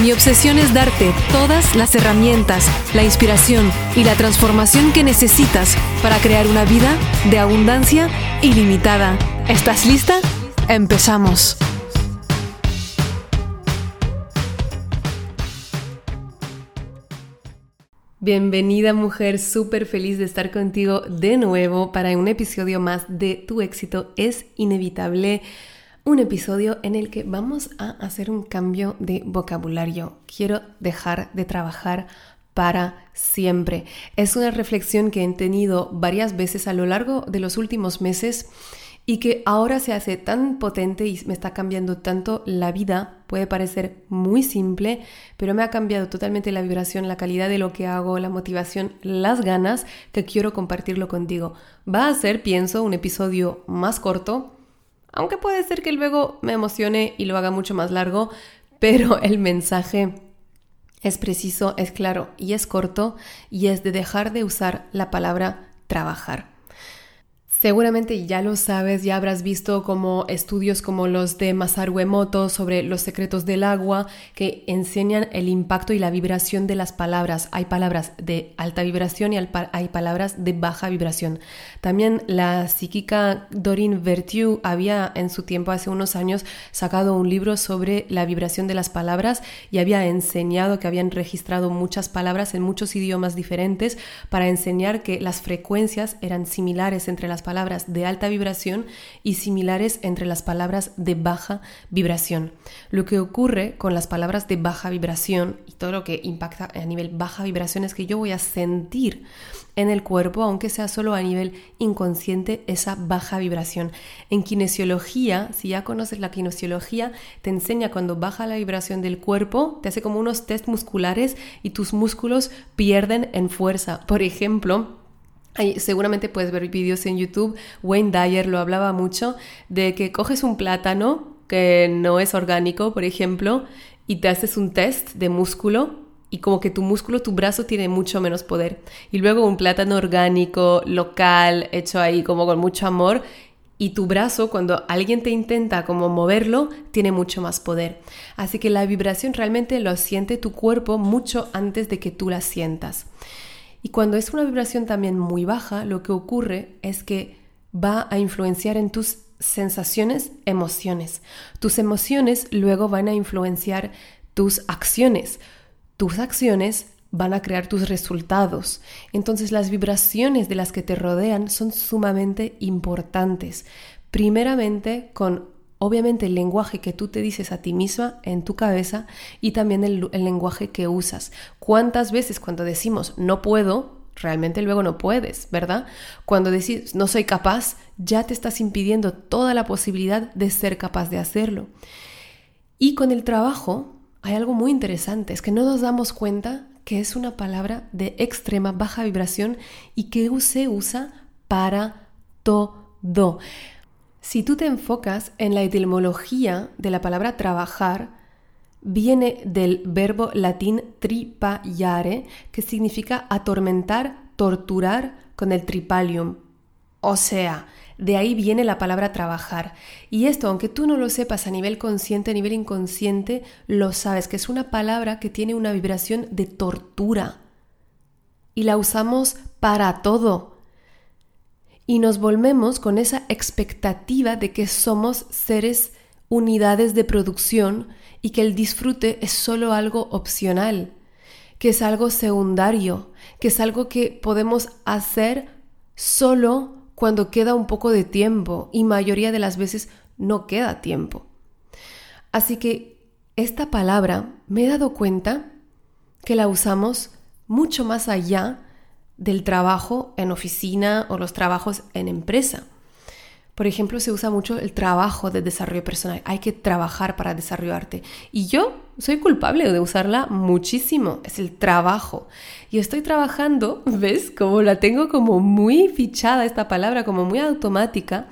Mi obsesión es darte todas las herramientas, la inspiración y la transformación que necesitas para crear una vida de abundancia ilimitada. ¿Estás lista? Empezamos. Bienvenida mujer, súper feliz de estar contigo de nuevo para un episodio más de Tu éxito es inevitable un episodio en el que vamos a hacer un cambio de vocabulario. Quiero dejar de trabajar para siempre. Es una reflexión que he tenido varias veces a lo largo de los últimos meses y que ahora se hace tan potente y me está cambiando tanto la vida. Puede parecer muy simple, pero me ha cambiado totalmente la vibración, la calidad de lo que hago, la motivación, las ganas que quiero compartirlo contigo. Va a ser, pienso, un episodio más corto aunque puede ser que luego me emocione y lo haga mucho más largo, pero el mensaje es preciso, es claro y es corto y es de dejar de usar la palabra trabajar. Seguramente ya lo sabes, ya habrás visto como estudios como los de Masaru Emoto sobre los secretos del agua que enseñan el impacto y la vibración de las palabras. Hay palabras de alta vibración y hay palabras de baja vibración. También la psíquica Doreen Vertue había en su tiempo, hace unos años, sacado un libro sobre la vibración de las palabras y había enseñado que habían registrado muchas palabras en muchos idiomas diferentes para enseñar que las frecuencias eran similares entre las palabras palabras de alta vibración y similares entre las palabras de baja vibración. Lo que ocurre con las palabras de baja vibración y todo lo que impacta a nivel baja vibración es que yo voy a sentir en el cuerpo, aunque sea solo a nivel inconsciente, esa baja vibración. En kinesiología, si ya conoces la kinesiología, te enseña cuando baja la vibración del cuerpo, te hace como unos test musculares y tus músculos pierden en fuerza. Por ejemplo, seguramente puedes ver vídeos en YouTube. Wayne Dyer lo hablaba mucho de que coges un plátano que no es orgánico, por ejemplo, y te haces un test de músculo y como que tu músculo, tu brazo tiene mucho menos poder. Y luego un plátano orgánico, local, hecho ahí como con mucho amor. Y tu brazo, cuando alguien te intenta como moverlo, tiene mucho más poder. Así que la vibración realmente lo siente tu cuerpo mucho antes de que tú la sientas. Y cuando es una vibración también muy baja, lo que ocurre es que va a influenciar en tus sensaciones, emociones. Tus emociones luego van a influenciar tus acciones. Tus acciones van a crear tus resultados. Entonces las vibraciones de las que te rodean son sumamente importantes. Primeramente con obviamente el lenguaje que tú te dices a ti misma en tu cabeza y también el, lenguaje que usas. ¿Cuántas veces cuando decimos no puedo, realmente luego no puedes, ¿verdad? Cuando decís no soy capaz, ya te estás impidiendo toda la posibilidad de ser capaz de hacerlo. Y con el trabajo hay algo muy interesante, es que no nos damos cuenta que es una palabra de extrema baja vibración y que se usa para todo. Si tú te enfocas en la etimología de la palabra trabajar, viene del verbo latín tripayare, que significa atormentar, torturar con el tripalium. O sea, de ahí viene la palabra trabajar. Y esto, aunque tú no lo sepas a nivel consciente, a nivel inconsciente, lo sabes, que es una palabra que tiene una vibración de tortura. Y la usamos para todo y nos volvemos con esa expectativa de que somos seres unidades de producción y que el disfrute es solo algo opcional, que es algo secundario, que es algo que podemos hacer solo cuando queda un poco de tiempo y mayoría de las veces no queda tiempo. Así que esta palabra me he dado cuenta que la usamos mucho más allá del trabajo en oficina o los trabajos en empresa. Por ejemplo, se usa mucho el trabajo de desarrollo personal. Hay que trabajar para desarrollarte. Y yo soy culpable de usarla muchísimo, es el trabajo. Y estoy trabajando, ¿ves? Como la tengo como muy fichada esta palabra, como muy automática.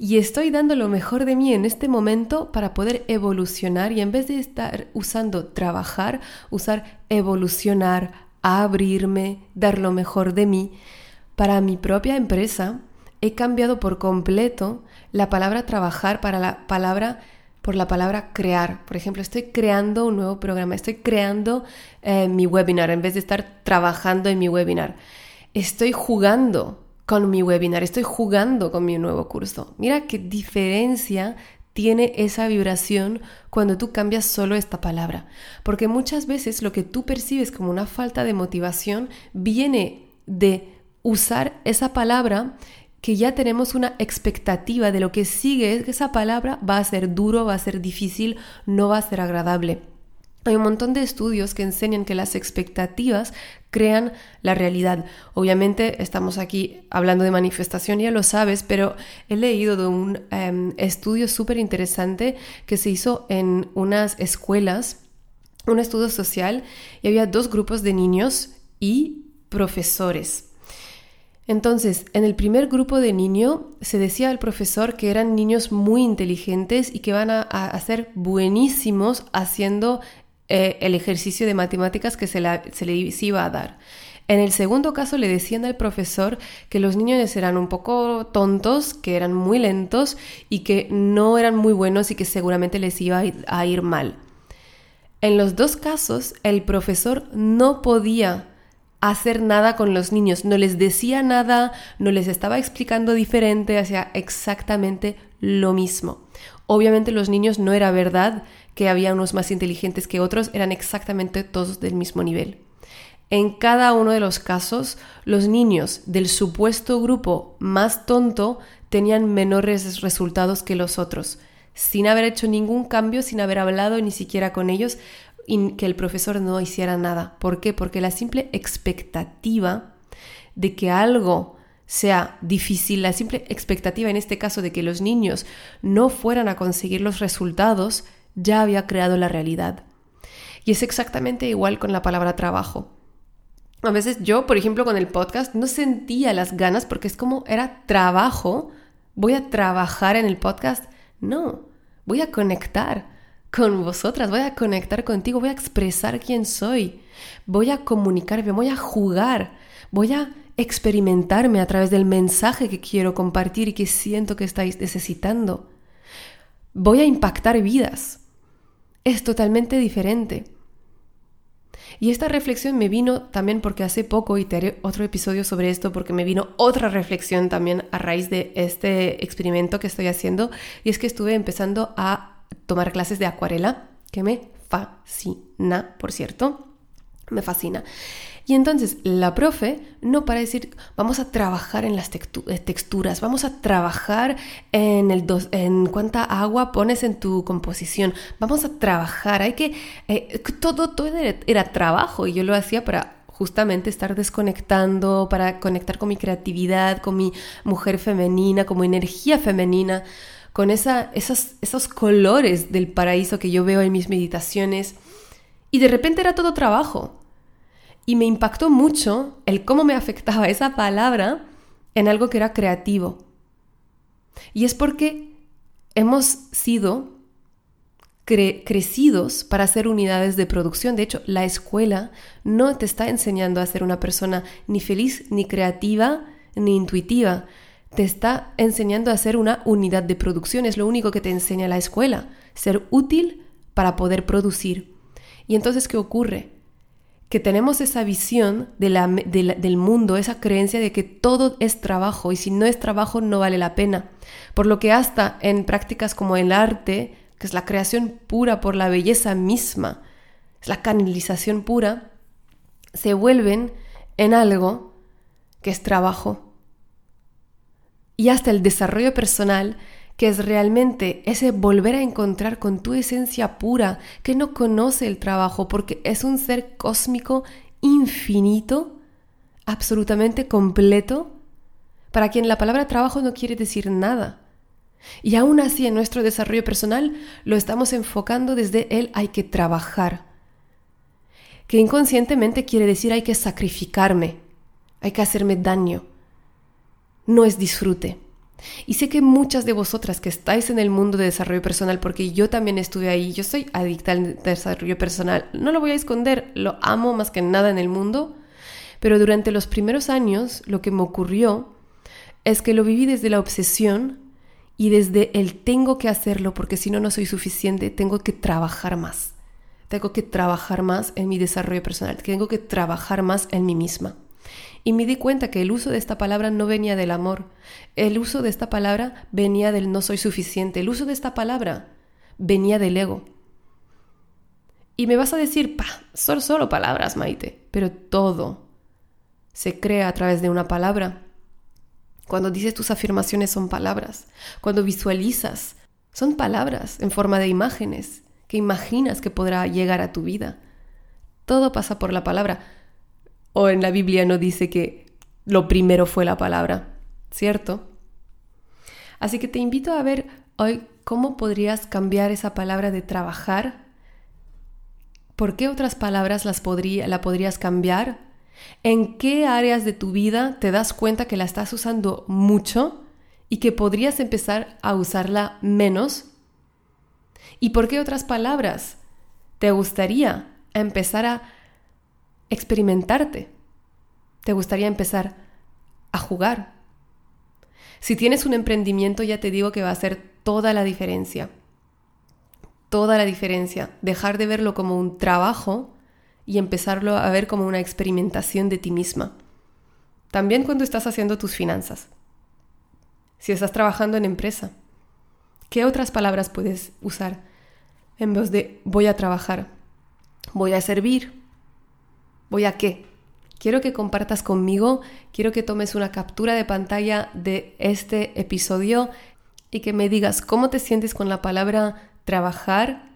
Y estoy dando lo mejor de mí en este momento para poder evolucionar y en vez de estar usando trabajar, usar evolucionar, abrirme, dar lo mejor de mí. Para mi propia empresa he cambiado por completo la palabra trabajar para la palabra por la palabra crear. Por ejemplo, estoy creando un nuevo programa, estoy creando eh, mi webinar en vez de estar trabajando en mi webinar. Estoy jugando con mi webinar, estoy jugando con mi nuevo curso. Mira qué diferencia tiene esa vibración cuando tú cambias solo esta palabra. Porque muchas veces lo que tú percibes como una falta de motivación viene de usar esa palabra que ya tenemos una expectativa de lo que sigue, que esa palabra va a ser duro, va a ser difícil, no va a ser agradable. Hay un montón de estudios que enseñan que las expectativas crean la realidad. Obviamente estamos aquí hablando de manifestación, ya lo sabes, pero he leído de un em, estudio súper interesante que se hizo en unas escuelas, un estudio social, y había dos grupos de niños y profesores. Entonces, en el primer grupo de niños se decía al profesor que eran niños muy inteligentes y que van a, a ser buenísimos haciendo eh, el ejercicio de matemáticas que se, se les iba a dar. En el segundo caso le decían al profesor que los niños eran un poco tontos, que eran muy lentos y que no eran muy buenos y que seguramente les iba a ir mal. En los dos casos el profesor no podía hacer nada con los niños, no les decía nada, no les estaba explicando diferente, hacía exactamente lo mismo. Obviamente los niños no era verdad que había unos más inteligentes que otros, eran exactamente todos del mismo nivel. En cada uno de los casos, los niños del supuesto grupo más tonto tenían menores resultados que los otros, sin haber hecho ningún cambio, sin haber hablado ni siquiera con ellos y que el profesor no hiciera nada. ¿Por qué? Porque la simple expectativa de que algo sea difícil, la simple expectativa en este caso de que los niños no fueran a conseguir los resultados, ya había creado la realidad. Y es exactamente igual con la palabra trabajo. A veces yo, por ejemplo, con el podcast no sentía las ganas porque es como era trabajo. Voy a trabajar en el podcast. No, voy a conectar con vosotras, voy a conectar contigo, voy a expresar quién soy, voy a comunicarme, voy a jugar, voy a experimentarme a través del mensaje que quiero compartir y que siento que estáis necesitando. Voy a impactar vidas es totalmente diferente. Y esta reflexión me vino también porque hace poco, y te haré otro episodio sobre esto, porque me vino otra reflexión también a raíz de este experimento que estoy haciendo, y es que estuve empezando a tomar clases de acuarela, que me fascina, por cierto, me fascina. Y entonces la profe no para decir, vamos a trabajar en las eh, texturas, vamos a trabajar en, el en cuánta agua pones en tu composición, vamos a trabajar, hay que, eh, todo, todo era, trabajo y yo lo hacía para justamente estar desconectando, para conectar con mi creatividad, con mi mujer femenina, con mi energía femenina, con esa, esos, esos colores del paraíso que yo veo en mis meditaciones. Y de repente era todo trabajo. Y me impactó mucho el cómo me afectaba esa palabra en algo que era creativo. Y es porque hemos sido crecidos para ser unidades de producción. De hecho, la escuela no te está enseñando a ser una persona ni feliz, ni creativa, ni intuitiva. Te está enseñando a ser una unidad de producción. Es lo único que te enseña la escuela. Ser útil para poder producir. Y entonces, ¿qué ocurre? Que tenemos esa visión del mundo, esa creencia de que todo es trabajo y si no es trabajo no vale la pena. Por lo que hasta en prácticas como el arte, que es la creación pura por la belleza misma, es la canalización pura, se vuelven en algo que es trabajo. Y hasta el desarrollo personal que es realmente ese volver a encontrar con tu esencia pura, que no conoce el trabajo porque es un ser cósmico infinito, absolutamente completo, para quien la palabra trabajo no quiere decir nada. Y aún así en nuestro desarrollo personal lo estamos enfocando desde el hay que trabajar, que inconscientemente quiere decir hay que sacrificarme, hay que hacerme daño. No es disfrute. Y sé que muchas de vosotras que estáis en el mundo de desarrollo personal, porque yo también estuve ahí, yo soy adicta al desarrollo personal, no lo voy a esconder, lo amo más que nada en el mundo, pero durante los primeros años lo que me ocurrió es que lo viví desde la obsesión y desde el tengo que hacerlo porque si no no soy suficiente, tengo que trabajar más. Tengo que trabajar más en mi desarrollo personal, tengo que trabajar más en mí misma. Y me di cuenta que el uso de esta palabra no venía del amor, el uso de esta palabra venía del no soy suficiente, el uso de esta palabra venía del ego. Y me vas a decir, pa, son solo palabras, Maite, pero todo se crea a través de una palabra. Cuando dices tus afirmaciones son palabras. Cuando visualizas son palabras en forma de imágenes que imaginas que podrá llegar a tu vida. Todo pasa por la palabra. O en la Biblia no dice que lo primero fue la palabra, ¿cierto? Así que te invito a ver hoy cómo podrías cambiar esa palabra de trabajar. ¿Por qué otras palabras las podría, la podrías cambiar? ¿En qué áreas de tu vida te das cuenta que la estás usando mucho y que podrías empezar a usarla menos? ¿Y por qué otras palabras te gustaría empezar a experimentarte? ¿Te gustaría empezar a jugar? Si tienes un emprendimiento ya te digo que va a hacer toda la diferencia. Toda la diferencia. Dejar de verlo como un trabajo y empezarlo a ver como una experimentación de ti misma. También cuando estás haciendo tus finanzas. Si estás trabajando en empresa, ¿qué otras palabras puedes usar en vez de voy a trabajar? Voy a servir. ¿Voy a qué? Quiero que compartas conmigo, quiero que tomes una captura de pantalla de este episodio y que me digas cómo te sientes con la palabra trabajar,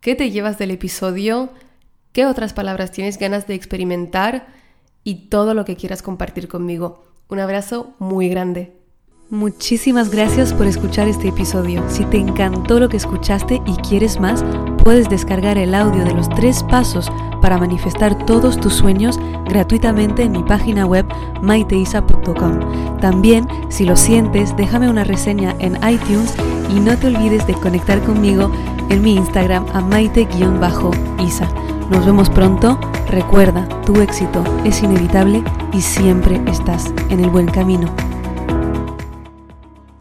qué te llevas del episodio, qué otras palabras tienes ganas de experimentar y todo lo que quieras compartir conmigo. Un abrazo muy grande. Muchísimas gracias por escuchar este episodio. Si te encantó lo que escuchaste y quieres más, puedes descargar el audio de los tres pasos para manifestar todos tus sueños gratuitamente en mi página web maiteisa.com. También, si lo sientes, déjame una reseña en iTunes y no te olvides de conectar conmigo en mi Instagram a maite-isa. Nos vemos pronto. Recuerda, tu éxito es inevitable y siempre estás en el buen camino.